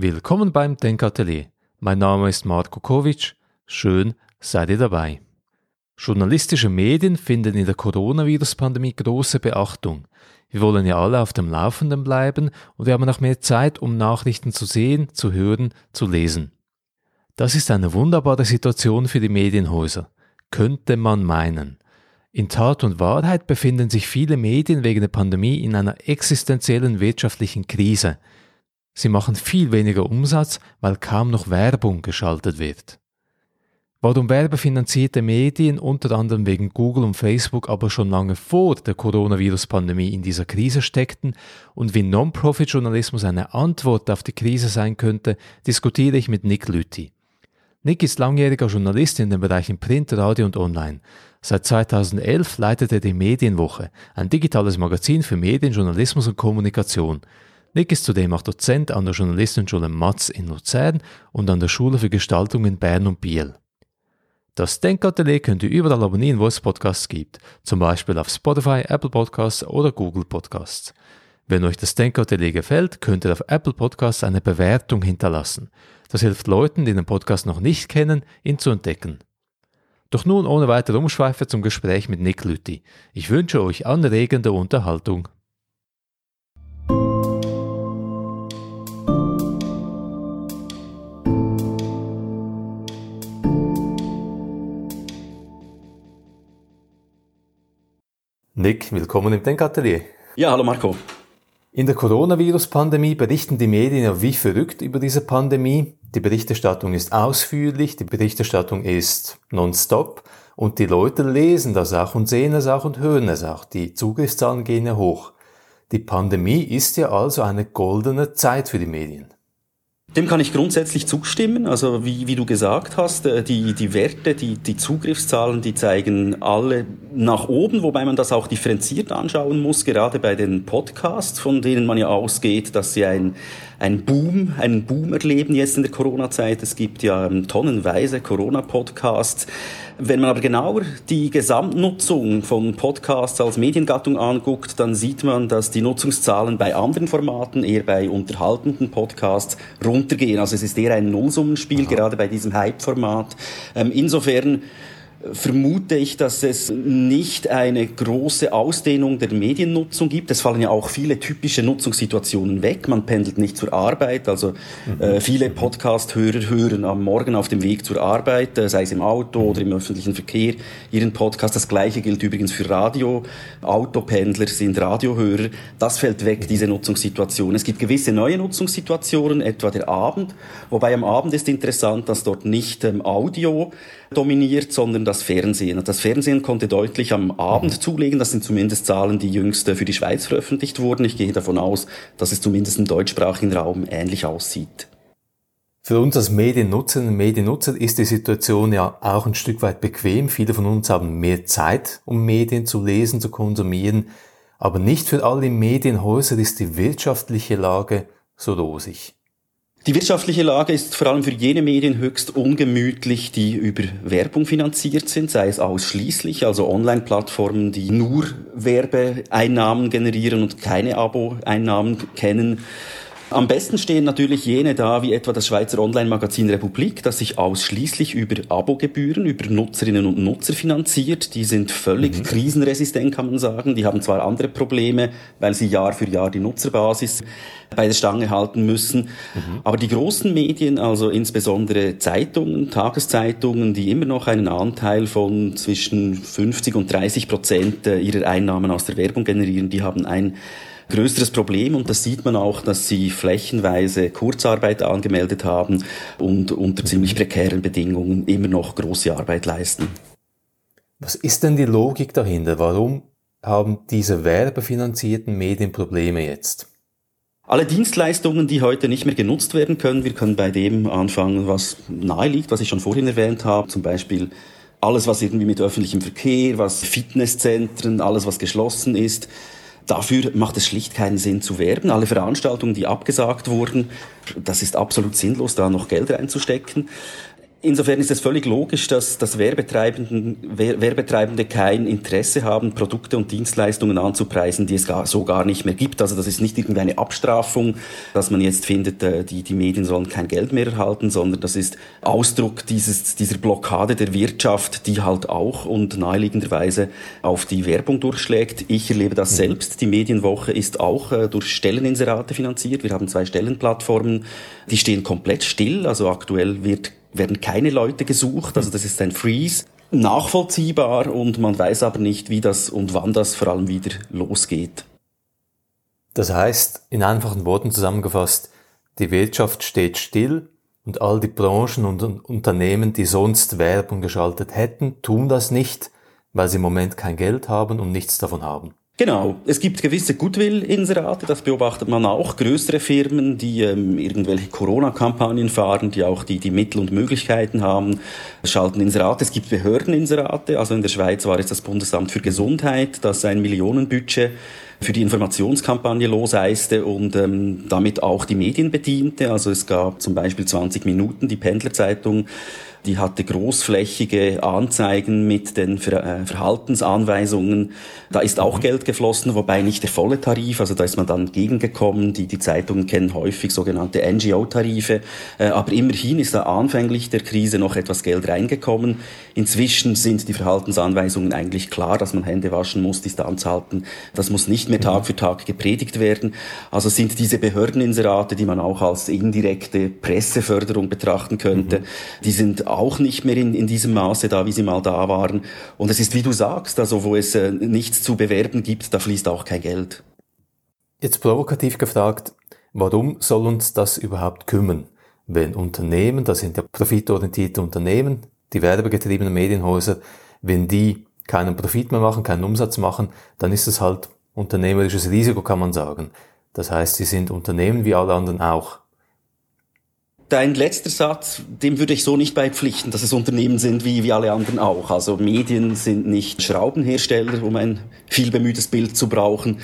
Willkommen beim Denkatelier. Mein Name ist Marko Kovic. Schön, seid ihr dabei. Journalistische Medien finden in der Coronavirus-Pandemie große Beachtung. Wir wollen ja alle auf dem Laufenden bleiben und wir haben auch mehr Zeit, um Nachrichten zu sehen, zu hören, zu lesen. Das ist eine wunderbare Situation für die Medienhäuser. Könnte man meinen. In Tat und Wahrheit befinden sich viele Medien wegen der Pandemie in einer existenziellen wirtschaftlichen Krise. Sie machen viel weniger Umsatz, weil kaum noch Werbung geschaltet wird. Warum werbefinanzierte Medien unter anderem wegen Google und Facebook aber schon lange vor der Coronavirus-Pandemie in dieser Krise steckten und wie Non-Profit-Journalismus eine Antwort auf die Krise sein könnte, diskutiere ich mit Nick Lüthi. Nick ist langjähriger Journalist in den Bereichen Print, Radio und Online. Seit 2011 leitet er die Medienwoche, ein digitales Magazin für Medien, Journalismus und Kommunikation. Nick ist zudem auch Dozent an der Journalistenschule Matz in Luzern und an der Schule für Gestaltung in Bern und Biel. Das Denkatelier könnt ihr überall abonnieren, wo es Podcasts gibt, zum Beispiel auf Spotify, Apple Podcasts oder Google Podcasts. Wenn euch das Denkatelier gefällt, könnt ihr auf Apple Podcasts eine Bewertung hinterlassen. Das hilft Leuten, die den Podcast noch nicht kennen, ihn zu entdecken. Doch nun ohne weitere Umschweife zum Gespräch mit Nick Lüthi. Ich wünsche euch anregende Unterhaltung. Nick, willkommen im Denkatelier. Ja, hallo Marco. In der Coronavirus-Pandemie berichten die Medien ja wie verrückt über diese Pandemie. Die Berichterstattung ist ausführlich, die Berichterstattung ist nonstop und die Leute lesen das auch und sehen es auch und hören es auch. Die Zugriffszahlen gehen ja hoch. Die Pandemie ist ja also eine goldene Zeit für die Medien. Dem kann ich grundsätzlich zustimmen. Also wie, wie du gesagt hast, äh, die, die Werte, die, die Zugriffszahlen, die zeigen alle nach oben, wobei man das auch differenziert anschauen muss, gerade bei den Podcasts, von denen man ja ausgeht, dass sie ein, ein Boom, einen Boom erleben jetzt in der Corona-Zeit. Es gibt ja ähm, tonnenweise Corona-Podcasts. Wenn man aber genauer die Gesamtnutzung von Podcasts als Mediengattung anguckt, dann sieht man, dass die Nutzungszahlen bei anderen Formaten, eher bei unterhaltenden Podcasts, runtergehen. Also es ist eher ein Nullsummenspiel, gerade bei diesem Hype-Format. Ähm, insofern vermute ich, dass es nicht eine große Ausdehnung der Mediennutzung gibt. Es fallen ja auch viele typische Nutzungssituationen weg. Man pendelt nicht zur Arbeit. Also mhm. äh, viele Podcast-Hörer hören am Morgen auf dem Weg zur Arbeit, äh, sei es im Auto oder im öffentlichen Verkehr, ihren Podcast. Das gleiche gilt übrigens für Radio. Autopendler sind Radiohörer. Das fällt weg, diese Nutzungssituation. Es gibt gewisse neue Nutzungssituationen, etwa der Abend. Wobei am Abend ist interessant, dass dort nicht ähm, Audio dominiert, sondern das Fernsehen. Das Fernsehen konnte deutlich am Abend zulegen. Das sind zumindest Zahlen, die jüngst für die Schweiz veröffentlicht wurden. Ich gehe davon aus, dass es zumindest im deutschsprachigen Raum ähnlich aussieht. Für uns als Mediennutzerinnen und Mediennutzer ist die Situation ja auch ein Stück weit bequem. Viele von uns haben mehr Zeit, um Medien zu lesen, zu konsumieren. Aber nicht für alle Medienhäuser ist die wirtschaftliche Lage so rosig. Die wirtschaftliche Lage ist vor allem für jene Medien höchst ungemütlich, die über Werbung finanziert sind, sei es ausschließlich, also Online-Plattformen, die nur Werbeeinnahmen generieren und keine Abo-Einnahmen kennen. Am besten stehen natürlich jene da, wie etwa das Schweizer Online-Magazin Republik, das sich ausschließlich über Abogebühren, über Nutzerinnen und Nutzer finanziert. Die sind völlig mhm. krisenresistent, kann man sagen. Die haben zwar andere Probleme, weil sie Jahr für Jahr die Nutzerbasis bei der Stange halten müssen. Mhm. Aber die großen Medien, also insbesondere Zeitungen, Tageszeitungen, die immer noch einen Anteil von zwischen 50 und 30 Prozent ihrer Einnahmen aus der Werbung generieren, die haben ein größeres Problem und das sieht man auch, dass sie flächenweise Kurzarbeit angemeldet haben und unter ziemlich prekären Bedingungen immer noch große Arbeit leisten. Was ist denn die Logik dahinter? Warum haben diese werbefinanzierten Medien Probleme jetzt? Alle Dienstleistungen, die heute nicht mehr genutzt werden können, wir können bei dem anfangen, was nahe liegt, was ich schon vorhin erwähnt habe, zum Beispiel alles, was irgendwie mit öffentlichem Verkehr, was Fitnesszentren, alles, was geschlossen ist, Dafür macht es schlicht keinen Sinn zu werben. Alle Veranstaltungen, die abgesagt wurden, das ist absolut sinnlos, da noch Geld reinzustecken. Insofern ist es völlig logisch, dass, dass Werbetreibenden, Werbetreibende kein Interesse haben, Produkte und Dienstleistungen anzupreisen, die es gar, so gar nicht mehr gibt. Also das ist nicht irgendeine Abstrafung, dass man jetzt findet, äh, die, die Medien sollen kein Geld mehr erhalten, sondern das ist Ausdruck dieses, dieser Blockade der Wirtschaft, die halt auch und naheliegenderweise auf die Werbung durchschlägt. Ich erlebe das mhm. selbst. Die Medienwoche ist auch äh, durch Stelleninserate finanziert. Wir haben zwei Stellenplattformen, die stehen komplett still. Also aktuell wird werden keine Leute gesucht, also das ist ein Freeze. Nachvollziehbar und man weiß aber nicht, wie das und wann das vor allem wieder losgeht. Das heißt, in einfachen Worten zusammengefasst, die Wirtschaft steht still und all die Branchen und Unternehmen, die sonst Werbung geschaltet hätten, tun das nicht, weil sie im Moment kein Geld haben und nichts davon haben. Genau, es gibt gewisse Goodwill-Inserate, das beobachtet man auch. Größere Firmen, die ähm, irgendwelche Corona-Kampagnen fahren, die auch die, die Mittel und Möglichkeiten haben, schalten Inserate. Es gibt Behördeninserate, also in der Schweiz war es das Bundesamt für Gesundheit, das ein Millionenbudget für die Informationskampagne loseiste und ähm, damit auch die Medien bediente. Also es gab zum Beispiel 20 Minuten die Pendlerzeitung die hatte großflächige Anzeigen mit den Ver äh, Verhaltensanweisungen. Da ist auch mhm. Geld geflossen, wobei nicht der volle Tarif. Also da ist man dann gegengekommen. Die, die Zeitungen kennen häufig sogenannte NGO-Tarife. Äh, aber immerhin ist da anfänglich der Krise noch etwas Geld reingekommen. Inzwischen sind die Verhaltensanweisungen eigentlich klar, dass man Hände waschen muss, Distanz halten. Das muss nicht mehr Tag mhm. für Tag gepredigt werden. Also sind diese Behördeninserate, die man auch als indirekte Presseförderung betrachten könnte, mhm. die sind auch nicht mehr in, in diesem Maße da, wie sie mal da waren. Und es ist, wie du sagst, also wo es äh, nichts zu bewerben gibt, da fließt auch kein Geld. Jetzt provokativ gefragt, warum soll uns das überhaupt kümmern? Wenn Unternehmen, das sind ja profitorientierte Unternehmen, die werbegetriebenen Medienhäuser, wenn die keinen Profit mehr machen, keinen Umsatz machen, dann ist es halt unternehmerisches Risiko, kann man sagen. Das heißt, sie sind Unternehmen wie alle anderen auch. Dein letzter Satz, dem würde ich so nicht beipflichten, dass es Unternehmen sind wie, wie alle anderen auch. Also Medien sind nicht Schraubenhersteller, um ein viel bemühtes Bild zu brauchen.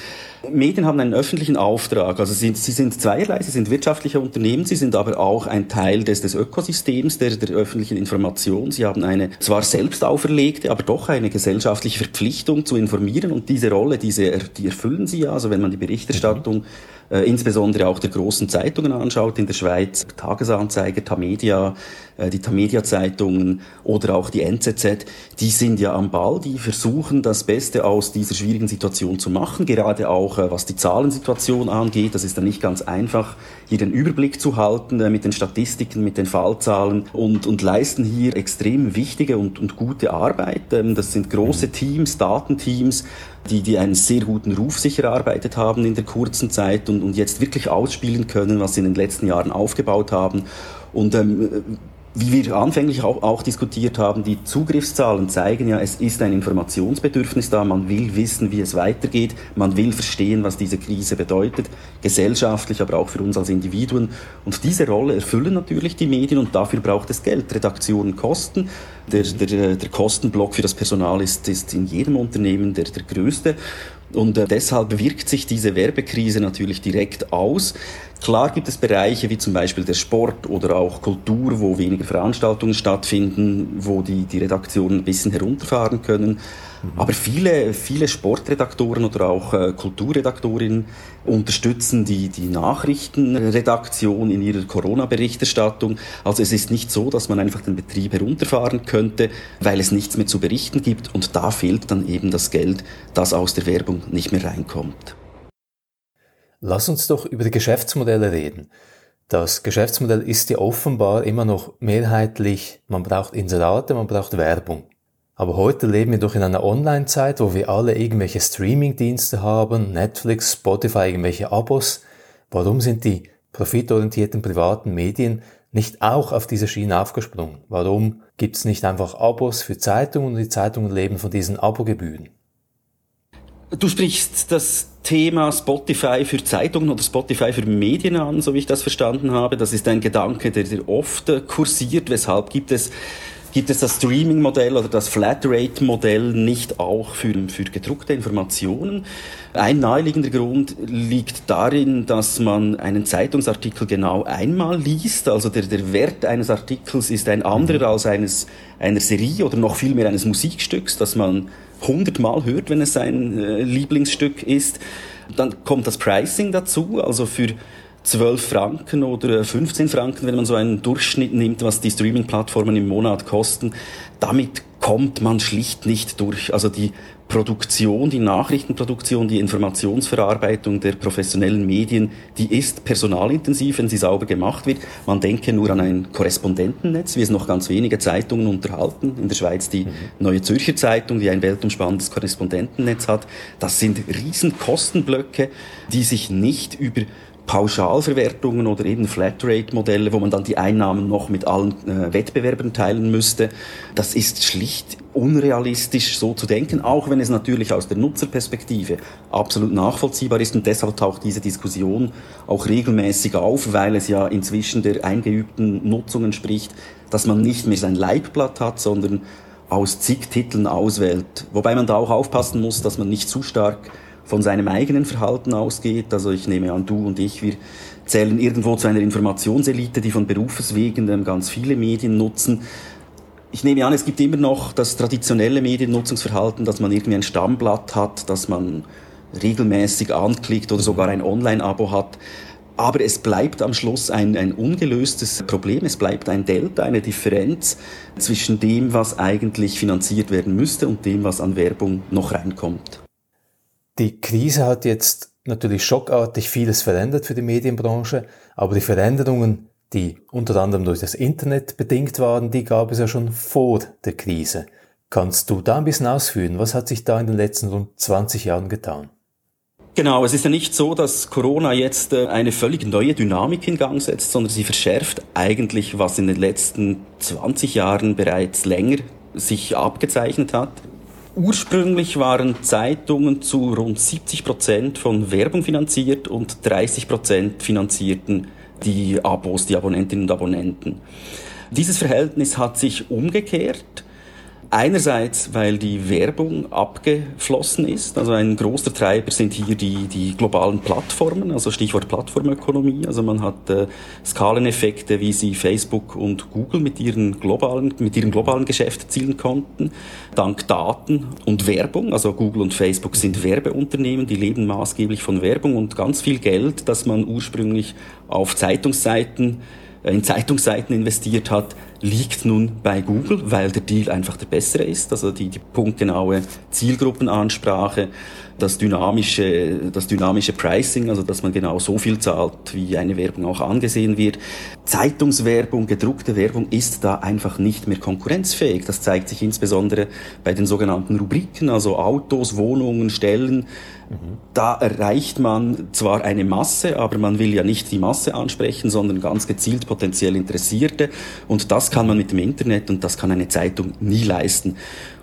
Medien haben einen öffentlichen Auftrag. Also sie, sie sind zweierlei, sie sind wirtschaftliche Unternehmen, sie sind aber auch ein Teil des, des Ökosystems, der, der öffentlichen Information. Sie haben eine zwar selbst auferlegte, aber doch eine gesellschaftliche Verpflichtung zu informieren und diese Rolle, diese, die erfüllen sie ja. Also wenn man die Berichterstattung mhm insbesondere auch der großen Zeitungen anschaut in der Schweiz, Tagesanzeiger, Tamedia, äh, die Tamedia-Zeitungen oder auch die NZZ, die sind ja am Ball, die versuchen das Beste aus dieser schwierigen Situation zu machen, gerade auch äh, was die Zahlensituation angeht. Das ist dann nicht ganz einfach, hier den Überblick zu halten äh, mit den Statistiken, mit den Fallzahlen und, und leisten hier extrem wichtige und, und gute Arbeit. Ähm, das sind große Teams, Datenteams, die, die einen sehr guten Ruf sicher erarbeitet haben in der kurzen Zeit und, und jetzt wirklich ausspielen können, was sie in den letzten Jahren aufgebaut haben. Und ähm, wie wir anfänglich auch, auch, diskutiert haben, die Zugriffszahlen zeigen ja, es ist ein Informationsbedürfnis da, man will wissen, wie es weitergeht, man will verstehen, was diese Krise bedeutet, gesellschaftlich, aber auch für uns als Individuen. Und diese Rolle erfüllen natürlich die Medien und dafür braucht es Geld. Redaktionen kosten, der, der, der Kostenblock für das Personal ist, ist in jedem Unternehmen der, der größte. Und äh, deshalb wirkt sich diese Werbekrise natürlich direkt aus. Klar gibt es Bereiche wie zum Beispiel der Sport oder auch Kultur, wo weniger Veranstaltungen stattfinden, wo die, die Redaktionen ein bisschen herunterfahren können. Mhm. Aber viele, viele Sportredaktoren oder auch äh, Kulturredaktorinnen unterstützen die, die Nachrichtenredaktion in ihrer Corona-Berichterstattung. Also es ist nicht so, dass man einfach den Betrieb herunterfahren könnte, weil es nichts mehr zu berichten gibt und da fehlt dann eben das Geld, das aus der Werbung nicht mehr reinkommt. Lass uns doch über die Geschäftsmodelle reden. Das Geschäftsmodell ist ja offenbar immer noch mehrheitlich, man braucht Inserate, man braucht Werbung. Aber heute leben wir doch in einer Online-Zeit, wo wir alle irgendwelche Streaming-Dienste haben, Netflix, Spotify, irgendwelche Abos. Warum sind die profitorientierten privaten Medien nicht auch auf diese Schiene aufgesprungen? Warum gibt es nicht einfach Abos für Zeitungen und die Zeitungen leben von diesen Abogebühren? Du sprichst das Thema Spotify für Zeitungen oder Spotify für Medien an, so wie ich das verstanden habe. Das ist ein Gedanke, der, der oft kursiert. Weshalb gibt es Gibt es das Streaming-Modell oder das Flatrate-Modell nicht auch für, für gedruckte Informationen? Ein naheliegender Grund liegt darin, dass man einen Zeitungsartikel genau einmal liest. Also der, der Wert eines Artikels ist ein anderer als eines, einer Serie oder noch viel mehr eines Musikstücks, das man hundertmal hört, wenn es ein äh, Lieblingsstück ist. Dann kommt das Pricing dazu, also für 12 Franken oder 15 Franken, wenn man so einen Durchschnitt nimmt, was die Streaming-Plattformen im Monat kosten. Damit kommt man schlicht nicht durch. Also die Produktion, die Nachrichtenproduktion, die Informationsverarbeitung der professionellen Medien, die ist personalintensiv, wenn sie sauber gemacht wird. Man denke nur an ein Korrespondentennetz, wie es noch ganz wenige Zeitungen unterhalten. In der Schweiz die mhm. Neue Zürcher Zeitung, die ein weltumspannendes Korrespondentennetz hat. Das sind riesen Kostenblöcke, die sich nicht über Pauschalverwertungen oder eben Flatrate-Modelle, wo man dann die Einnahmen noch mit allen äh, Wettbewerbern teilen müsste. Das ist schlicht unrealistisch so zu denken, auch wenn es natürlich aus der Nutzerperspektive absolut nachvollziehbar ist und deshalb taucht diese Diskussion auch regelmäßig auf, weil es ja inzwischen der eingeübten Nutzung entspricht, dass man nicht mehr sein Leibblatt hat, sondern aus zig Titeln auswählt. Wobei man da auch aufpassen muss, dass man nicht zu stark von seinem eigenen Verhalten ausgeht. Also ich nehme an, du und ich, wir zählen irgendwo zu einer Informationselite, die von Berufswegen ganz viele Medien nutzen. Ich nehme an, es gibt immer noch das traditionelle Mediennutzungsverhalten, dass man irgendwie ein Stammblatt hat, dass man regelmäßig anklickt oder sogar ein Online-Abo hat. Aber es bleibt am Schluss ein, ein ungelöstes Problem. Es bleibt ein Delta, eine Differenz zwischen dem, was eigentlich finanziert werden müsste und dem, was an Werbung noch reinkommt. Die Krise hat jetzt natürlich schockartig vieles verändert für die Medienbranche, aber die Veränderungen, die unter anderem durch das Internet bedingt waren, die gab es ja schon vor der Krise. Kannst du da ein bisschen ausführen? Was hat sich da in den letzten rund 20 Jahren getan? Genau, es ist ja nicht so, dass Corona jetzt äh, eine völlig neue Dynamik in Gang setzt, sondern sie verschärft eigentlich, was in den letzten 20 Jahren bereits länger sich abgezeichnet hat. Ursprünglich waren Zeitungen zu rund 70 Prozent von Werbung finanziert und 30 Prozent finanzierten die Abos, die Abonnentinnen und Abonnenten. Dieses Verhältnis hat sich umgekehrt. Einerseits, weil die Werbung abgeflossen ist. Also ein großer Treiber sind hier die, die globalen Plattformen, also Stichwort Plattformökonomie. Also man hat äh, Skaleneffekte, wie sie Facebook und Google mit ihren globalen, mit ihrem globalen Geschäft erzielen konnten. Dank Daten und Werbung. Also Google und Facebook sind Werbeunternehmen, die leben maßgeblich von Werbung und ganz viel Geld, das man ursprünglich auf Zeitungsseiten äh, in Zeitungsseiten investiert hat, liegt nun bei Google, weil der Deal einfach der bessere ist. Also die, die punktgenaue Zielgruppenansprache, das dynamische, das dynamische Pricing, also dass man genau so viel zahlt, wie eine Werbung auch angesehen wird. Zeitungswerbung, gedruckte Werbung ist da einfach nicht mehr konkurrenzfähig. Das zeigt sich insbesondere bei den sogenannten Rubriken, also Autos, Wohnungen, Stellen, da erreicht man zwar eine Masse, aber man will ja nicht die Masse ansprechen, sondern ganz gezielt potenziell Interessierte. Und das kann man mit dem Internet und das kann eine Zeitung nie leisten.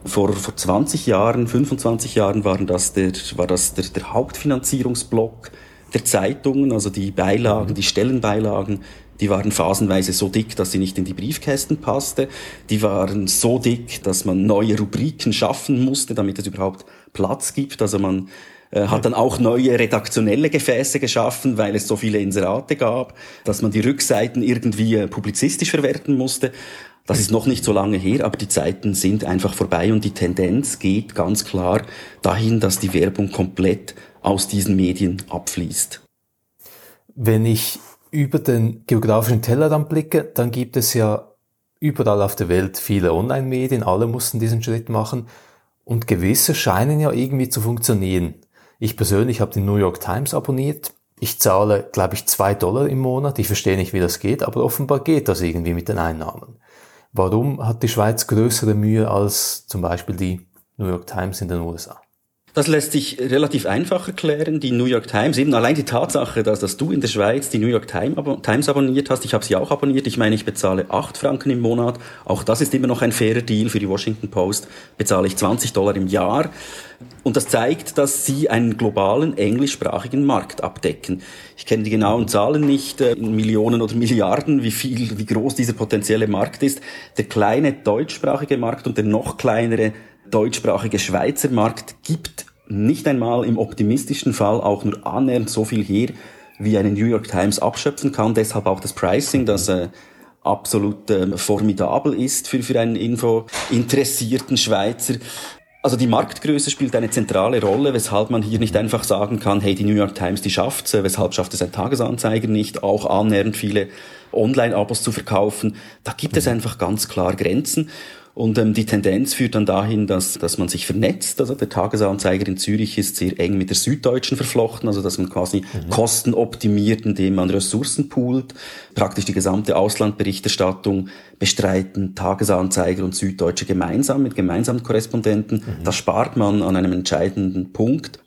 Vor, vor 20 Jahren, 25 Jahren waren das der, war das der, der Hauptfinanzierungsblock der Zeitungen, also die Beilagen, die Stellenbeilagen, die waren phasenweise so dick, dass sie nicht in die Briefkästen passte. Die waren so dick, dass man neue Rubriken schaffen musste, damit es überhaupt Platz gibt. Also man äh, hat dann auch neue redaktionelle Gefäße geschaffen, weil es so viele Inserate gab, dass man die Rückseiten irgendwie äh, publizistisch verwerten musste. Das ist noch nicht so lange her, aber die Zeiten sind einfach vorbei und die Tendenz geht ganz klar dahin, dass die Werbung komplett aus diesen Medien abfließt. Wenn ich über den geografischen Tellerrand blicke, dann gibt es ja überall auf der Welt viele Online-Medien, alle mussten diesen Schritt machen und gewisse scheinen ja irgendwie zu funktionieren. Ich persönlich habe die New York Times abonniert. Ich zahle, glaube ich, zwei Dollar im Monat. Ich verstehe nicht, wie das geht, aber offenbar geht das irgendwie mit den Einnahmen. Warum hat die Schweiz größere Mühe als zum Beispiel die New York Times in den USA? Das lässt sich relativ einfach erklären. Die New York Times, eben allein die Tatsache, dass, dass du in der Schweiz die New York Times abonniert hast, ich habe sie auch abonniert, ich meine, ich bezahle 8 Franken im Monat, auch das ist immer noch ein fairer Deal für die Washington Post, bezahle ich 20 Dollar im Jahr. Und das zeigt, dass sie einen globalen englischsprachigen Markt abdecken. Ich kenne die genauen Zahlen nicht, äh, in Millionen oder Milliarden, wie viel, wie groß dieser potenzielle Markt ist. Der kleine deutschsprachige Markt und der noch kleinere deutschsprachige Schweizer Markt gibt nicht einmal im optimistischen Fall auch nur annähernd so viel her, wie eine New York Times abschöpfen kann. Deshalb auch das Pricing, das äh, absolut äh, formidabel ist für, für einen Info-interessierten Schweizer. Also die Marktgröße spielt eine zentrale Rolle, weshalb man hier nicht einfach sagen kann, hey, die New York Times, die schafft's, äh, weshalb schafft es ein Tagesanzeiger nicht, auch annähernd viele Online-Abos zu verkaufen. Da gibt es einfach ganz klar Grenzen. Und ähm, die Tendenz führt dann dahin, dass, dass man sich vernetzt. Also der Tagesanzeiger in Zürich ist sehr eng mit der Süddeutschen verflochten, also dass man quasi mhm. Kosten optimiert, indem man Ressourcen poolt. Praktisch die gesamte Auslandberichterstattung bestreiten Tagesanzeiger und Süddeutsche gemeinsam mit gemeinsamen Korrespondenten. Mhm. Das spart man an einem entscheidenden Punkt.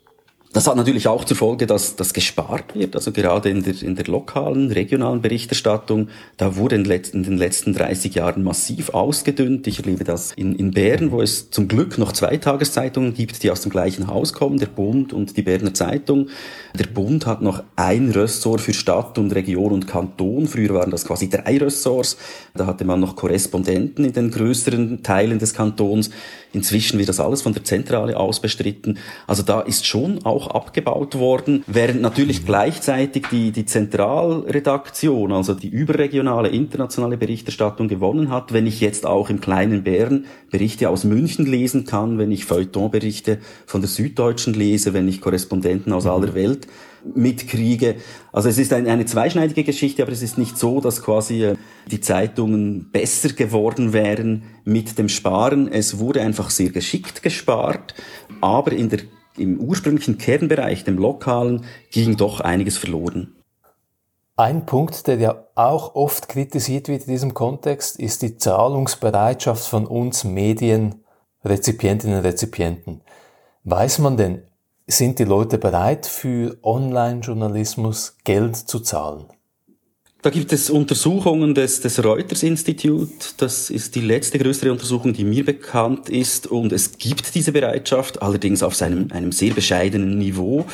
Das hat natürlich auch zur Folge, dass das gespart wird. Also gerade in der, in der lokalen, regionalen Berichterstattung, da wurde in, in, den letzten 30 Jahren massiv ausgedünnt. Ich erlebe das in, in Bern, wo es zum Glück noch zwei Tageszeitungen gibt, die aus dem gleichen Haus kommen, der Bund und die Berner Zeitung. Der Bund hat noch ein Ressort für Stadt und Region und Kanton. Früher waren das quasi drei Ressorts. Da hatte man noch Korrespondenten in den größeren Teilen des Kantons. Inzwischen wird das alles von der Zentrale aus bestritten. Also da ist schon auch abgebaut worden, während natürlich gleichzeitig die, die Zentralredaktion, also die überregionale internationale Berichterstattung gewonnen hat. Wenn ich jetzt auch im kleinen Bären Berichte aus München lesen kann, wenn ich Feuilletonberichte von der Süddeutschen lese, wenn ich Korrespondenten aus aller Welt mitkriege. Also es ist eine, eine zweischneidige Geschichte, aber es ist nicht so, dass quasi äh, die Zeitungen besser geworden wären mit dem Sparen. Es wurde einfach sehr geschickt gespart, aber in der, im ursprünglichen Kernbereich, dem lokalen, ging doch einiges verloren. Ein Punkt, der ja auch oft kritisiert wird in diesem Kontext, ist die Zahlungsbereitschaft von uns Medienrezipientinnen und Rezipienten. Weiß man denn, sind die Leute bereit, für Online-Journalismus Geld zu zahlen? Da gibt es Untersuchungen des, des Reuters Institut. Das ist die letzte größere Untersuchung, die mir bekannt ist. Und es gibt diese Bereitschaft, allerdings auf seinem, einem sehr bescheidenen Niveau.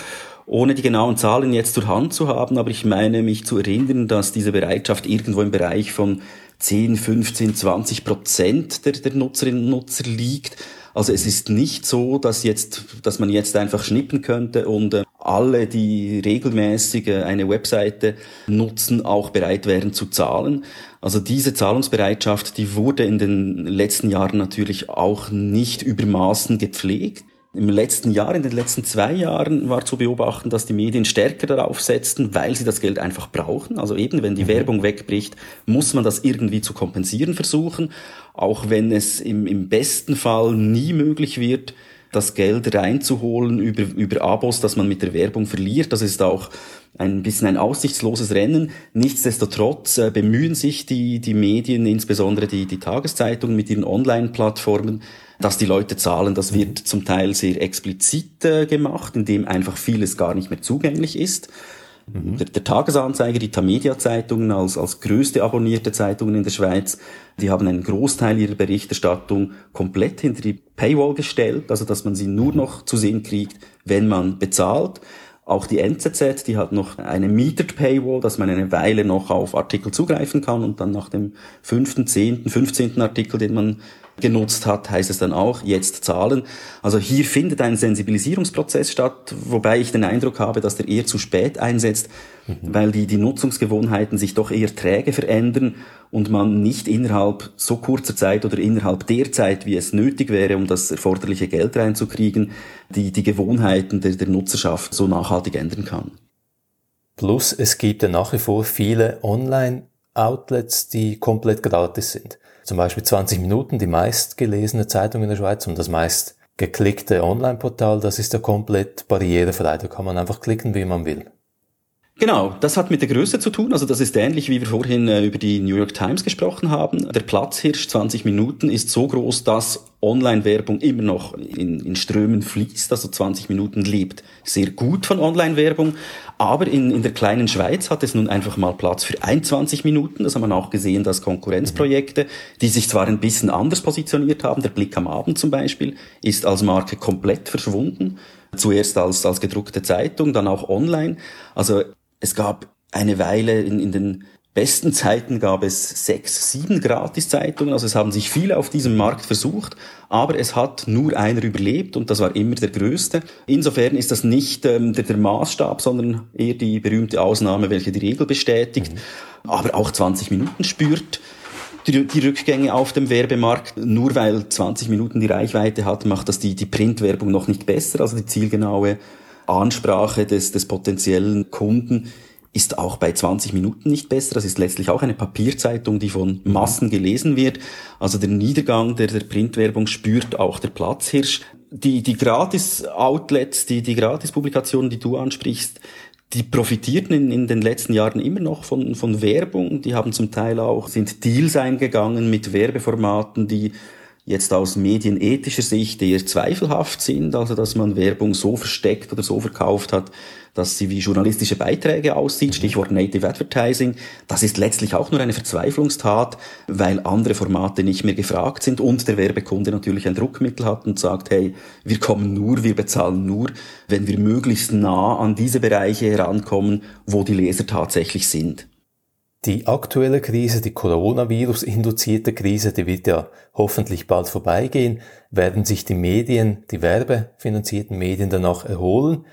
Ohne die genauen Zahlen jetzt zur Hand zu haben, aber ich meine mich zu erinnern, dass diese Bereitschaft irgendwo im Bereich von 10, 15, 20 Prozent der, der Nutzerinnen und Nutzer liegt. Also es ist nicht so, dass jetzt, dass man jetzt einfach schnippen könnte und äh, alle, die regelmäßig äh, eine Webseite nutzen, auch bereit wären zu zahlen. Also diese Zahlungsbereitschaft, die wurde in den letzten Jahren natürlich auch nicht übermaßen gepflegt. Im letzten Jahr, in den letzten zwei Jahren war zu beobachten, dass die Medien stärker darauf setzten, weil sie das Geld einfach brauchen. Also eben, wenn die mhm. Werbung wegbricht, muss man das irgendwie zu kompensieren versuchen. Auch wenn es im, im besten Fall nie möglich wird, das Geld reinzuholen über, über Abos, dass man mit der Werbung verliert. Das ist auch ein bisschen ein aussichtsloses Rennen. Nichtsdestotrotz äh, bemühen sich die, die Medien, insbesondere die, die Tageszeitungen mit ihren Online-Plattformen, dass die Leute zahlen. Das wird zum Teil sehr explizit äh, gemacht, indem einfach vieles gar nicht mehr zugänglich ist. Mhm. Der, der, Tagesanzeiger, die Tamedia-Zeitungen als, als größte abonnierte Zeitungen in der Schweiz, die haben einen Großteil ihrer Berichterstattung komplett hinter die Paywall gestellt, also dass man sie nur noch zu sehen kriegt, wenn man bezahlt. Auch die NZZ, die hat noch eine Metered Paywall, dass man eine Weile noch auf Artikel zugreifen kann und dann nach dem fünften, zehnten, fünfzehnten Artikel, den man genutzt hat, heißt es dann auch, jetzt zahlen. Also hier findet ein Sensibilisierungsprozess statt, wobei ich den Eindruck habe, dass der eher zu spät einsetzt, mhm. weil die, die Nutzungsgewohnheiten sich doch eher träge verändern und man nicht innerhalb so kurzer Zeit oder innerhalb der Zeit, wie es nötig wäre, um das erforderliche Geld reinzukriegen, die, die Gewohnheiten der, der Nutzerschaft so nachhaltig ändern kann. Plus es gibt ja nach wie vor viele Online-Outlets, die komplett gratis sind. Zum Beispiel 20 Minuten, die meistgelesene Zeitung in der Schweiz und das meist geklickte Online-Portal, das ist ja komplett barrierefrei. Da kann man einfach klicken, wie man will. Genau, das hat mit der Größe zu tun. Also das ist ähnlich, wie wir vorhin äh, über die New York Times gesprochen haben. Der Platzhirsch 20 Minuten ist so groß, dass Online-Werbung immer noch in, in Strömen fließt, also 20 Minuten lebt sehr gut von Online-Werbung, aber in, in der kleinen Schweiz hat es nun einfach mal Platz für 21 Minuten. Das haben wir auch gesehen, dass Konkurrenzprojekte, die sich zwar ein bisschen anders positioniert haben, der Blick am Abend zum Beispiel, ist als Marke komplett verschwunden. Zuerst als, als gedruckte Zeitung, dann auch online. Also es gab eine Weile in, in den besten Zeiten gab es sechs, sieben Gratiszeitungen, also es haben sich viele auf diesem Markt versucht, aber es hat nur einer überlebt und das war immer der größte. Insofern ist das nicht ähm, der, der, Maßstab, sondern eher die berühmte Ausnahme, welche die Regel bestätigt, mhm. aber auch 20 Minuten spürt. Die, die, Rückgänge auf dem Werbemarkt, nur weil 20 Minuten die Reichweite hat, macht das die, die Printwerbung noch nicht besser, also die zielgenaue Ansprache des, des potenziellen Kunden ist auch bei 20 Minuten nicht besser. Das ist letztlich auch eine Papierzeitung, die von Massen gelesen wird. Also der Niedergang der, der Printwerbung spürt auch der Platzhirsch. Die, die Gratis-Outlets, die, die Gratis-Publikationen, die du ansprichst, die profitierten in, in den letzten Jahren immer noch von, von Werbung. Die haben zum Teil auch, sind Deals eingegangen mit Werbeformaten, die jetzt aus medienethischer Sicht eher zweifelhaft sind, also dass man Werbung so versteckt oder so verkauft hat, dass sie wie journalistische Beiträge aussieht, Stichwort Native Advertising. Das ist letztlich auch nur eine Verzweiflungstat, weil andere Formate nicht mehr gefragt sind und der Werbekunde natürlich ein Druckmittel hat und sagt, hey, wir kommen nur, wir bezahlen nur, wenn wir möglichst nah an diese Bereiche herankommen, wo die Leser tatsächlich sind. Die aktuelle Krise, die Coronavirus-induzierte Krise, die wird ja hoffentlich bald vorbeigehen. Werden sich die Medien, die werbefinanzierten Medien danach erholen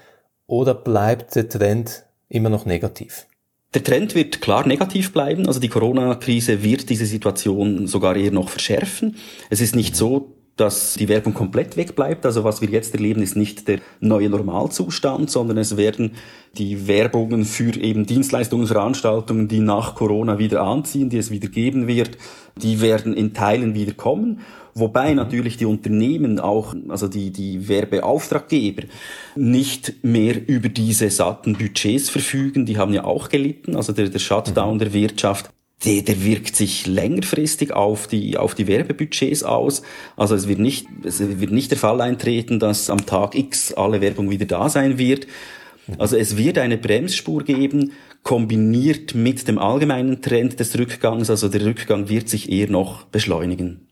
oder bleibt der Trend immer noch negativ? Der Trend wird klar negativ bleiben. Also die Corona-Krise wird diese Situation sogar eher noch verschärfen. Es ist nicht so, dass die Werbung komplett wegbleibt. Also was wir jetzt erleben, ist nicht der neue Normalzustand, sondern es werden die Werbungen für eben Dienstleistungen, Veranstaltungen, die nach Corona wieder anziehen, die es wieder geben wird, die werden in Teilen wieder kommen. Wobei natürlich die Unternehmen auch, also die, die Werbeauftraggeber, nicht mehr über diese satten Budgets verfügen. Die haben ja auch gelitten. Also der, der Shutdown der Wirtschaft der, der wirkt sich längerfristig auf die, auf die Werbebudgets aus. Also es wird nicht, es wird nicht der Fall eintreten, dass am Tag X alle Werbung wieder da sein wird. Also es wird eine Bremsspur geben, kombiniert mit dem allgemeinen Trend des Rückgangs. Also der Rückgang wird sich eher noch beschleunigen.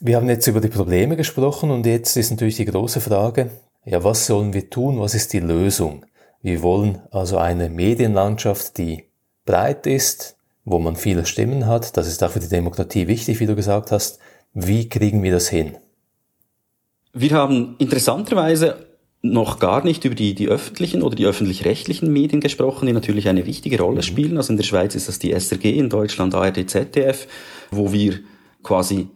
Wir haben jetzt über die Probleme gesprochen und jetzt ist natürlich die große Frage, ja, was sollen wir tun? Was ist die Lösung? Wir wollen also eine Medienlandschaft, die breit ist, wo man viele Stimmen hat. Das ist auch für die Demokratie wichtig, wie du gesagt hast. Wie kriegen wir das hin? Wir haben interessanterweise noch gar nicht über die, die öffentlichen oder die öffentlich-rechtlichen Medien gesprochen, die natürlich eine wichtige Rolle mhm. spielen. Also in der Schweiz ist das die SRG, in Deutschland ARD, ZDF, wo wir quasi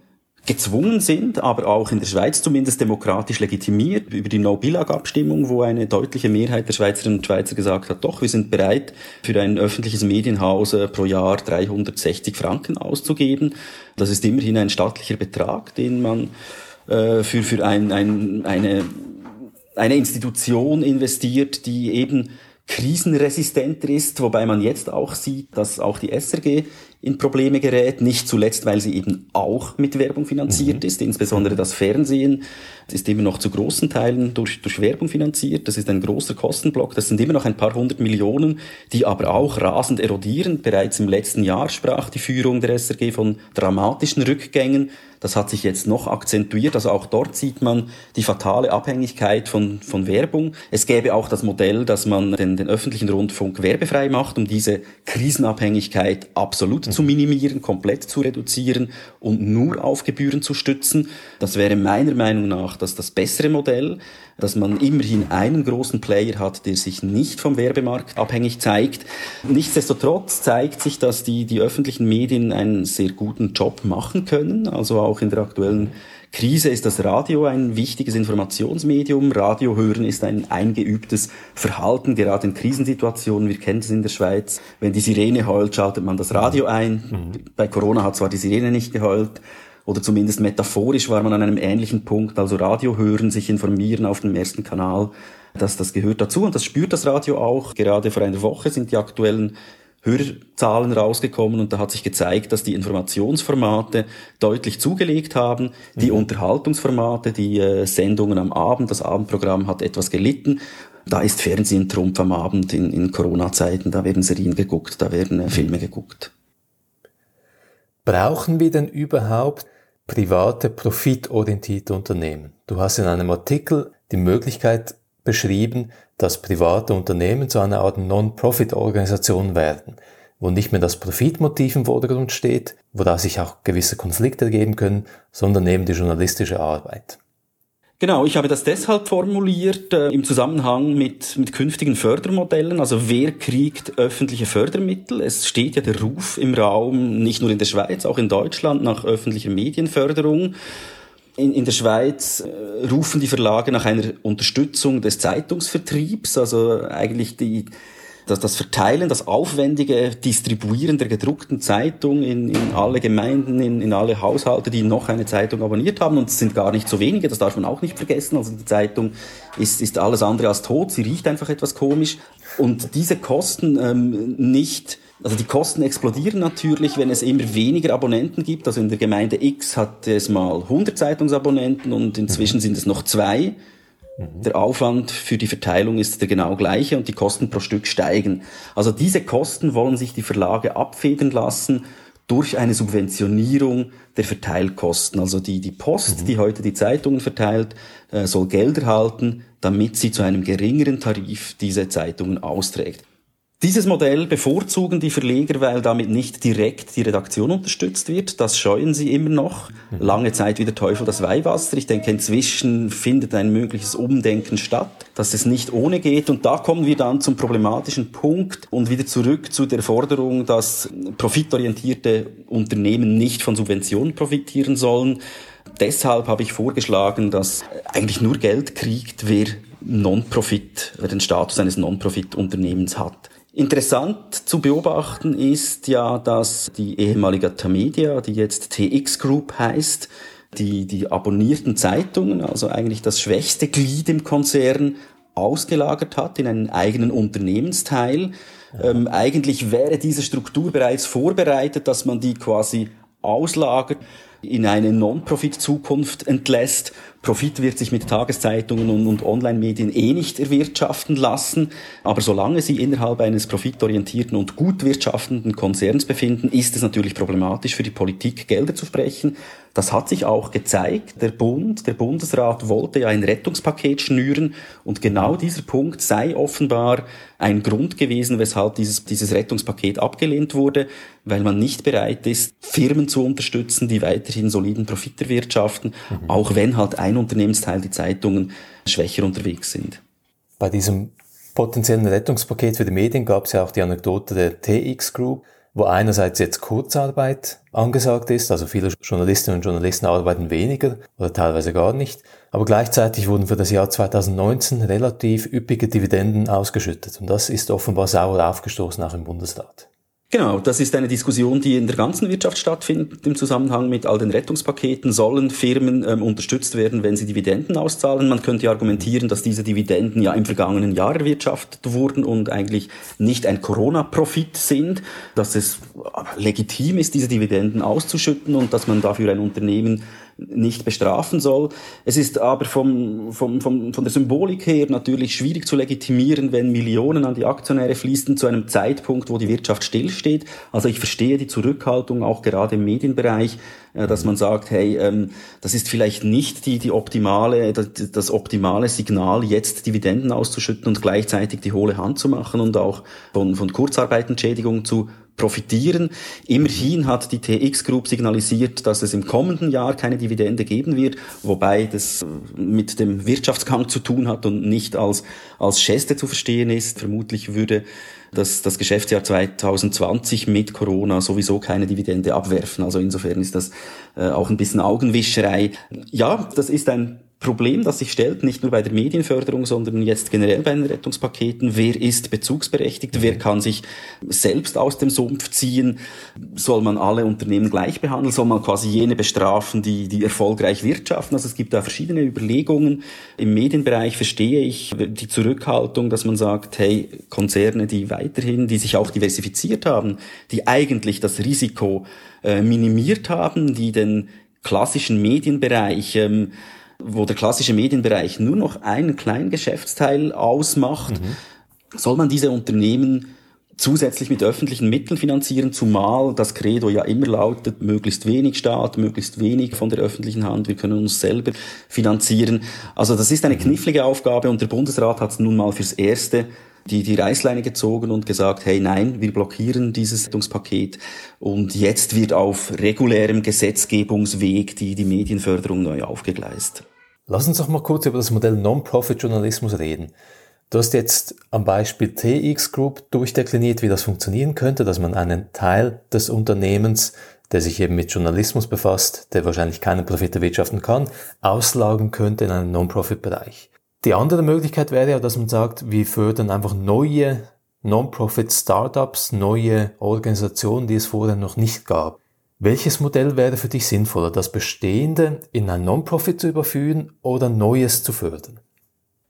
gezwungen sind, aber auch in der Schweiz zumindest demokratisch legitimiert über die No-Billag-Abstimmung, wo eine deutliche Mehrheit der Schweizerinnen und Schweizer gesagt hat, doch, wir sind bereit, für ein öffentliches Medienhaus äh, pro Jahr 360 Franken auszugeben. Das ist immerhin ein staatlicher Betrag, den man äh, für, für ein, ein, eine, eine Institution investiert, die eben krisenresistenter ist, wobei man jetzt auch sieht, dass auch die SRG in Probleme gerät, nicht zuletzt, weil sie eben auch mit Werbung finanziert mhm. ist, insbesondere das Fernsehen ist immer noch zu großen Teilen durch, durch Werbung finanziert, das ist ein großer Kostenblock, das sind immer noch ein paar hundert Millionen, die aber auch rasend erodieren. Bereits im letzten Jahr sprach die Führung der SRG von dramatischen Rückgängen, das hat sich jetzt noch akzentuiert. Also auch dort sieht man die fatale Abhängigkeit von, von Werbung. Es gäbe auch das Modell, dass man den, den öffentlichen Rundfunk werbefrei macht, um diese Krisenabhängigkeit absolut zu minimieren, komplett zu reduzieren und nur auf Gebühren zu stützen. Das wäre meiner Meinung nach das, das bessere Modell, dass man immerhin einen großen Player hat, der sich nicht vom Werbemarkt abhängig zeigt. Nichtsdestotrotz zeigt sich, dass die, die öffentlichen Medien einen sehr guten Job machen können. Also auch in der aktuellen Krise ist das Radio ein wichtiges Informationsmedium. Radio hören ist ein eingeübtes Verhalten, gerade in Krisensituationen. Wir kennen es in der Schweiz. Wenn die Sirene heult, schaltet man das Radio ein. Mhm. Bei Corona hat zwar die Sirene nicht geheult, oder zumindest metaphorisch war man an einem ähnlichen Punkt, also Radio hören, sich informieren auf dem ersten Kanal, dass das gehört dazu und das spürt das Radio auch. Gerade vor einer Woche sind die aktuellen Hörerzahlen rausgekommen und da hat sich gezeigt, dass die Informationsformate deutlich zugelegt haben, die mhm. Unterhaltungsformate, die äh, Sendungen am Abend, das Abendprogramm hat etwas gelitten. Da ist Fernsehen Trumpf am Abend in, in Corona-Zeiten, da werden Serien geguckt, da werden äh, Filme geguckt. Brauchen wir denn überhaupt private, profitorientierte Unternehmen? Du hast in einem Artikel die Möglichkeit beschrieben, dass private Unternehmen zu einer Art Non-Profit-Organisation werden, wo nicht mehr das Profitmotiv im Vordergrund steht, woraus sich auch gewisse Konflikte ergeben können, sondern eben die journalistische Arbeit. Genau, ich habe das deshalb formuliert äh, im Zusammenhang mit, mit künftigen Fördermodellen. Also wer kriegt öffentliche Fördermittel? Es steht ja der Ruf im Raum, nicht nur in der Schweiz, auch in Deutschland nach öffentlicher Medienförderung. In, in der Schweiz äh, rufen die Verlage nach einer Unterstützung des Zeitungsvertriebs, also eigentlich die, das, das Verteilen, das aufwendige Distribuieren der gedruckten Zeitung in, in alle Gemeinden, in, in alle Haushalte, die noch eine Zeitung abonniert haben. Und es sind gar nicht so wenige, das darf man auch nicht vergessen. Also die Zeitung ist, ist alles andere als tot, sie riecht einfach etwas komisch. Und diese Kosten ähm, nicht also die Kosten explodieren natürlich, wenn es immer weniger Abonnenten gibt. Also in der Gemeinde X hat es mal 100 Zeitungsabonnenten und inzwischen sind es noch zwei. Mhm. Der Aufwand für die Verteilung ist der genau gleiche und die Kosten pro Stück steigen. Also diese Kosten wollen sich die Verlage abfedern lassen durch eine Subventionierung der Verteilkosten. Also die, die Post, mhm. die heute die Zeitungen verteilt, äh, soll Geld erhalten, damit sie zu einem geringeren Tarif diese Zeitungen austrägt. Dieses Modell bevorzugen die Verleger, weil damit nicht direkt die Redaktion unterstützt wird. Das scheuen sie immer noch. Mhm. Lange Zeit wie der Teufel das Weihwasser. Ich denke, inzwischen findet ein mögliches Umdenken statt, dass es nicht ohne geht. Und da kommen wir dann zum problematischen Punkt und wieder zurück zu der Forderung, dass profitorientierte Unternehmen nicht von Subventionen profitieren sollen. Deshalb habe ich vorgeschlagen, dass eigentlich nur Geld kriegt, wer Non-Profit, wer den Status eines Non-Profit-Unternehmens hat. Interessant zu beobachten ist ja, dass die ehemalige Tamedia, die jetzt TX Group heißt, die, die abonnierten Zeitungen, also eigentlich das schwächste Glied im Konzern, ausgelagert hat in einen eigenen Unternehmensteil. Ja. Ähm, eigentlich wäre diese Struktur bereits vorbereitet, dass man die quasi auslagert in eine Non-Profit-Zukunft entlässt. Profit wird sich mit Tageszeitungen und, und Online-Medien eh nicht erwirtschaften lassen. Aber solange sie innerhalb eines profitorientierten und gut wirtschaftenden Konzerns befinden, ist es natürlich problematisch für die Politik, Gelder zu sprechen. Das hat sich auch gezeigt. Der Bund, der Bundesrat wollte ja ein Rettungspaket schnüren und genau dieser Punkt sei offenbar ein Grund gewesen, weshalb dieses, dieses Rettungspaket abgelehnt wurde, weil man nicht bereit ist, Firmen zu unterstützen, die weiterhin soliden Profit erwirtschaften, mhm. auch wenn halt ein Unternehmensteil, die Zeitungen, schwächer unterwegs sind. Bei diesem potenziellen Rettungspaket für die Medien gab es ja auch die Anekdote der TX Group, wo einerseits jetzt Kurzarbeit angesagt ist, also viele Journalistinnen und Journalisten arbeiten weniger oder teilweise gar nicht, aber gleichzeitig wurden für das Jahr 2019 relativ üppige Dividenden ausgeschüttet und das ist offenbar sauer aufgestoßen auch im Bundesrat. Genau, das ist eine Diskussion, die in der ganzen Wirtschaft stattfindet im Zusammenhang mit all den Rettungspaketen. Sollen Firmen ähm, unterstützt werden, wenn sie Dividenden auszahlen? Man könnte argumentieren, dass diese Dividenden ja im vergangenen Jahr erwirtschaftet wurden und eigentlich nicht ein Corona-Profit sind, dass es legitim ist, diese Dividenden auszuschütten und dass man dafür ein Unternehmen nicht bestrafen soll. Es ist aber vom, vom, vom, von der Symbolik her natürlich schwierig zu legitimieren, wenn Millionen an die Aktionäre fließen zu einem Zeitpunkt, wo die Wirtschaft stillsteht. Also ich verstehe die Zurückhaltung auch gerade im Medienbereich, äh, dass man sagt, hey, ähm, das ist vielleicht nicht die, die optimale, das, optimale Signal, jetzt Dividenden auszuschütten und gleichzeitig die hohle Hand zu machen und auch von, von Kurzarbeitentschädigung zu profitieren. Immerhin hat die TX Group signalisiert, dass es im kommenden Jahr keine Dividende geben wird, wobei das mit dem Wirtschaftsgang zu tun hat und nicht als, als Geste zu verstehen ist. Vermutlich würde das, das Geschäftsjahr 2020 mit Corona sowieso keine Dividende abwerfen. Also insofern ist das äh, auch ein bisschen Augenwischerei. Ja, das ist ein Problem, das sich stellt, nicht nur bei der Medienförderung, sondern jetzt generell bei den Rettungspaketen. Wer ist bezugsberechtigt? Wer kann sich selbst aus dem Sumpf ziehen? Soll man alle Unternehmen gleich behandeln? Soll man quasi jene bestrafen, die, die erfolgreich wirtschaften? Also es gibt da verschiedene Überlegungen. Im Medienbereich verstehe ich die Zurückhaltung, dass man sagt, hey, Konzerne, die weiterhin, die sich auch diversifiziert haben, die eigentlich das Risiko äh, minimiert haben, die den klassischen Medienbereich ähm, wo der klassische Medienbereich nur noch einen kleinen Geschäftsteil ausmacht, mhm. soll man diese Unternehmen zusätzlich mit öffentlichen Mitteln finanzieren, zumal das Credo ja immer lautet, möglichst wenig Staat, möglichst wenig von der öffentlichen Hand, wir können uns selber finanzieren. Also das ist eine mhm. knifflige Aufgabe und der Bundesrat hat es nun mal fürs Erste die, die Reißleine gezogen und gesagt, hey nein, wir blockieren dieses Rettungspaket und jetzt wird auf regulärem Gesetzgebungsweg die, die Medienförderung neu aufgegleist. Lass uns doch mal kurz über das Modell Non-Profit-Journalismus reden. Du hast jetzt am Beispiel TX Group durchdekliniert, wie das funktionieren könnte, dass man einen Teil des Unternehmens, der sich eben mit Journalismus befasst, der wahrscheinlich keinen Profit erwirtschaften kann, auslagen könnte in einen Non-Profit-Bereich. Die andere Möglichkeit wäre ja, dass man sagt, wir fördern einfach neue Non-Profit-Startups, neue Organisationen, die es vorher noch nicht gab. Welches Modell wäre für dich sinnvoller, das Bestehende in ein Non-Profit zu überführen oder Neues zu fördern?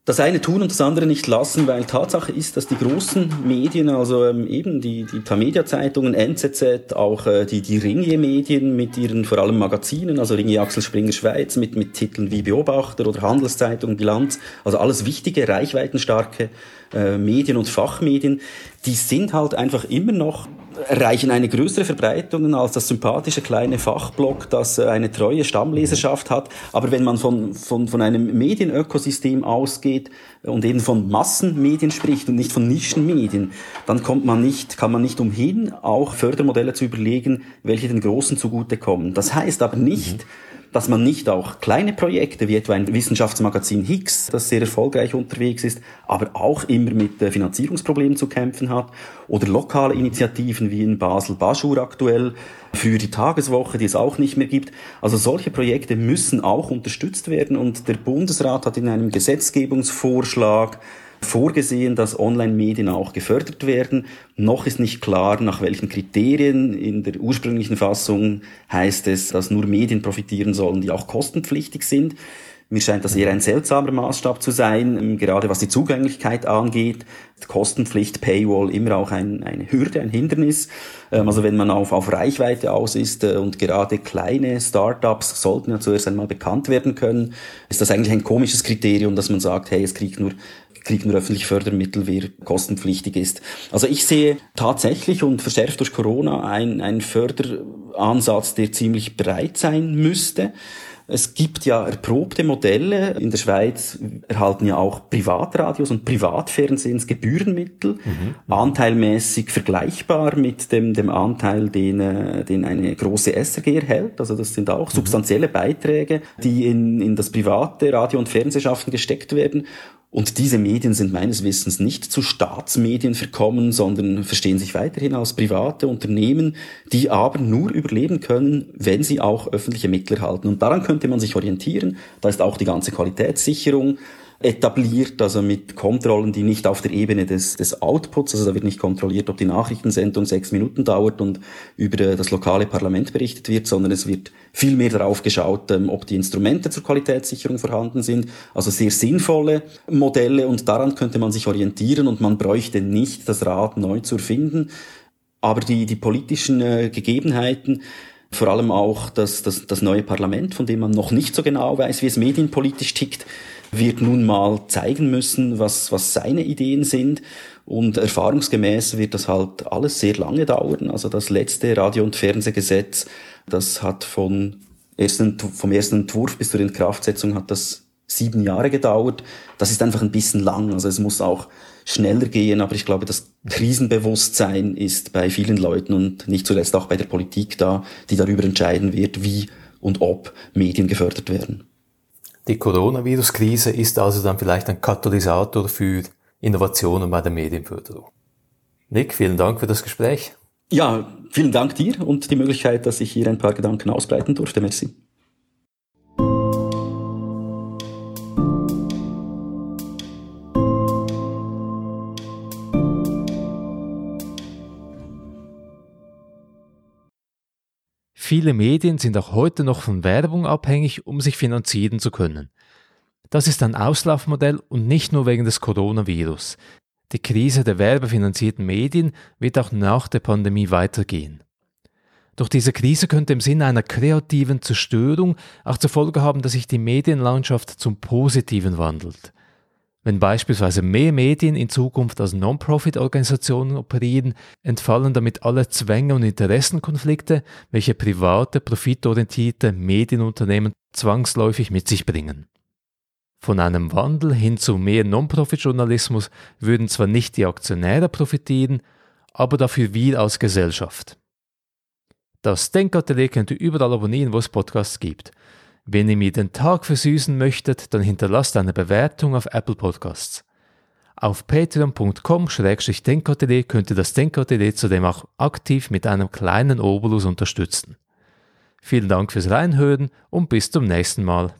das eine tun und das andere nicht lassen, weil Tatsache ist, dass die großen Medien, also ähm, eben die, die Tamedia-Zeitungen, NZZ, auch äh, die, die Ringier-Medien mit ihren vor allem Magazinen, also Ringier Axel Springer Schweiz mit, mit Titeln wie Beobachter oder Handelszeitung, Bilanz, also alles wichtige, reichweitenstarke äh, Medien und Fachmedien, die sind halt einfach immer noch erreichen eine größere Verbreitung als das sympathische kleine Fachblog, das äh, eine treue Stammleserschaft hat. Aber wenn man von, von, von einem Medienökosystem ausgeht und eben von Massenmedien spricht und nicht von Nischenmedien, dann kommt man nicht, kann man nicht umhin, auch Fördermodelle zu überlegen, welche den Großen zugutekommen. Das heißt aber nicht, mhm dass man nicht auch kleine Projekte wie etwa ein Wissenschaftsmagazin Higgs, das sehr erfolgreich unterwegs ist, aber auch immer mit äh, Finanzierungsproblemen zu kämpfen hat, oder lokale Initiativen wie in Basel Baschur aktuell, für die Tageswoche, die es auch nicht mehr gibt. Also solche Projekte müssen auch unterstützt werden und der Bundesrat hat in einem Gesetzgebungsvorschlag vorgesehen, dass Online-Medien auch gefördert werden. Noch ist nicht klar, nach welchen Kriterien. In der ursprünglichen Fassung heißt es, dass nur Medien profitieren sollen, die auch kostenpflichtig sind. Mir scheint das eher ein seltsamer Maßstab zu sein, gerade was die Zugänglichkeit angeht. Kostenpflicht, Paywall, immer auch ein, eine Hürde, ein Hindernis. Ähm, also wenn man auf, auf Reichweite aus ist äh, und gerade kleine Startups sollten ja zuerst einmal bekannt werden können, ist das eigentlich ein komisches Kriterium, dass man sagt, hey, es kriegt nur kriegt nur öffentliche Fördermittel, wer kostenpflichtig ist. Also ich sehe tatsächlich und verschärft durch Corona ein, ein Förderansatz, der ziemlich breit sein müsste. Es gibt ja erprobte Modelle. In der Schweiz erhalten ja auch Privatradios und Privatfernsehens Gebührenmittel, mhm. anteilmäßig vergleichbar mit dem, dem Anteil, den, äh, den eine große SRG erhält. Also das sind auch mhm. substanzielle Beiträge, die in, in das private Radio- und Fernsehschaffen gesteckt werden. Und diese Medien sind meines Wissens nicht zu Staatsmedien verkommen, sondern verstehen sich weiterhin als private Unternehmen, die aber nur überleben können, wenn sie auch öffentliche Mittel erhalten. Und daran könnte man sich orientieren. Da ist auch die ganze Qualitätssicherung etabliert, also mit Kontrollen, die nicht auf der Ebene des, des Outputs, also da wird nicht kontrolliert, ob die Nachrichtensendung sechs Minuten dauert und über das lokale Parlament berichtet wird, sondern es wird viel mehr darauf geschaut, ähm, ob die Instrumente zur Qualitätssicherung vorhanden sind. Also sehr sinnvolle Modelle und daran könnte man sich orientieren und man bräuchte nicht das Rad neu zu erfinden. Aber die, die politischen äh, Gegebenheiten, vor allem auch das, das, das neue Parlament, von dem man noch nicht so genau weiß, wie es medienpolitisch tickt, wird nun mal zeigen müssen, was, was seine Ideen sind. Und erfahrungsgemäß wird das halt alles sehr lange dauern. Also das letzte Radio- und Fernsehgesetz, das hat von ersten, vom ersten Entwurf bis zur Inkraftsetzung hat das sieben Jahre gedauert. Das ist einfach ein bisschen lang. Also es muss auch schneller gehen, aber ich glaube, das Krisenbewusstsein ist bei vielen Leuten und nicht zuletzt auch bei der Politik da, die darüber entscheiden wird, wie und ob Medien gefördert werden. Die Coronavirus-Krise ist also dann vielleicht ein Katalysator für Innovationen bei der Medienförderung. Nick, vielen Dank für das Gespräch. Ja, vielen Dank dir und die Möglichkeit, dass ich hier ein paar Gedanken ausbreiten durfte. Merci. Viele Medien sind auch heute noch von Werbung abhängig, um sich finanzieren zu können. Das ist ein Auslaufmodell und nicht nur wegen des Coronavirus. Die Krise der werbefinanzierten Medien wird auch nach der Pandemie weitergehen. Doch diese Krise könnte im Sinne einer kreativen Zerstörung auch zur Folge haben, dass sich die Medienlandschaft zum Positiven wandelt. Wenn beispielsweise mehr Medien in Zukunft als Non-Profit-Organisationen operieren, entfallen damit alle Zwänge und Interessenkonflikte, welche private, profitorientierte Medienunternehmen zwangsläufig mit sich bringen. Von einem Wandel hin zu mehr Non-Profit-Journalismus würden zwar nicht die Aktionäre profitieren, aber dafür wir als Gesellschaft. Das Denkatelier könnt ihr überall abonnieren, wo es Podcasts gibt. Wenn ihr mir den Tag versüßen möchtet, dann hinterlasst eine Bewertung auf Apple Podcasts. Auf patreon.com-denkatelier könnt ihr das Denkatelier zudem auch aktiv mit einem kleinen Obolus unterstützen. Vielen Dank fürs Reinhören und bis zum nächsten Mal.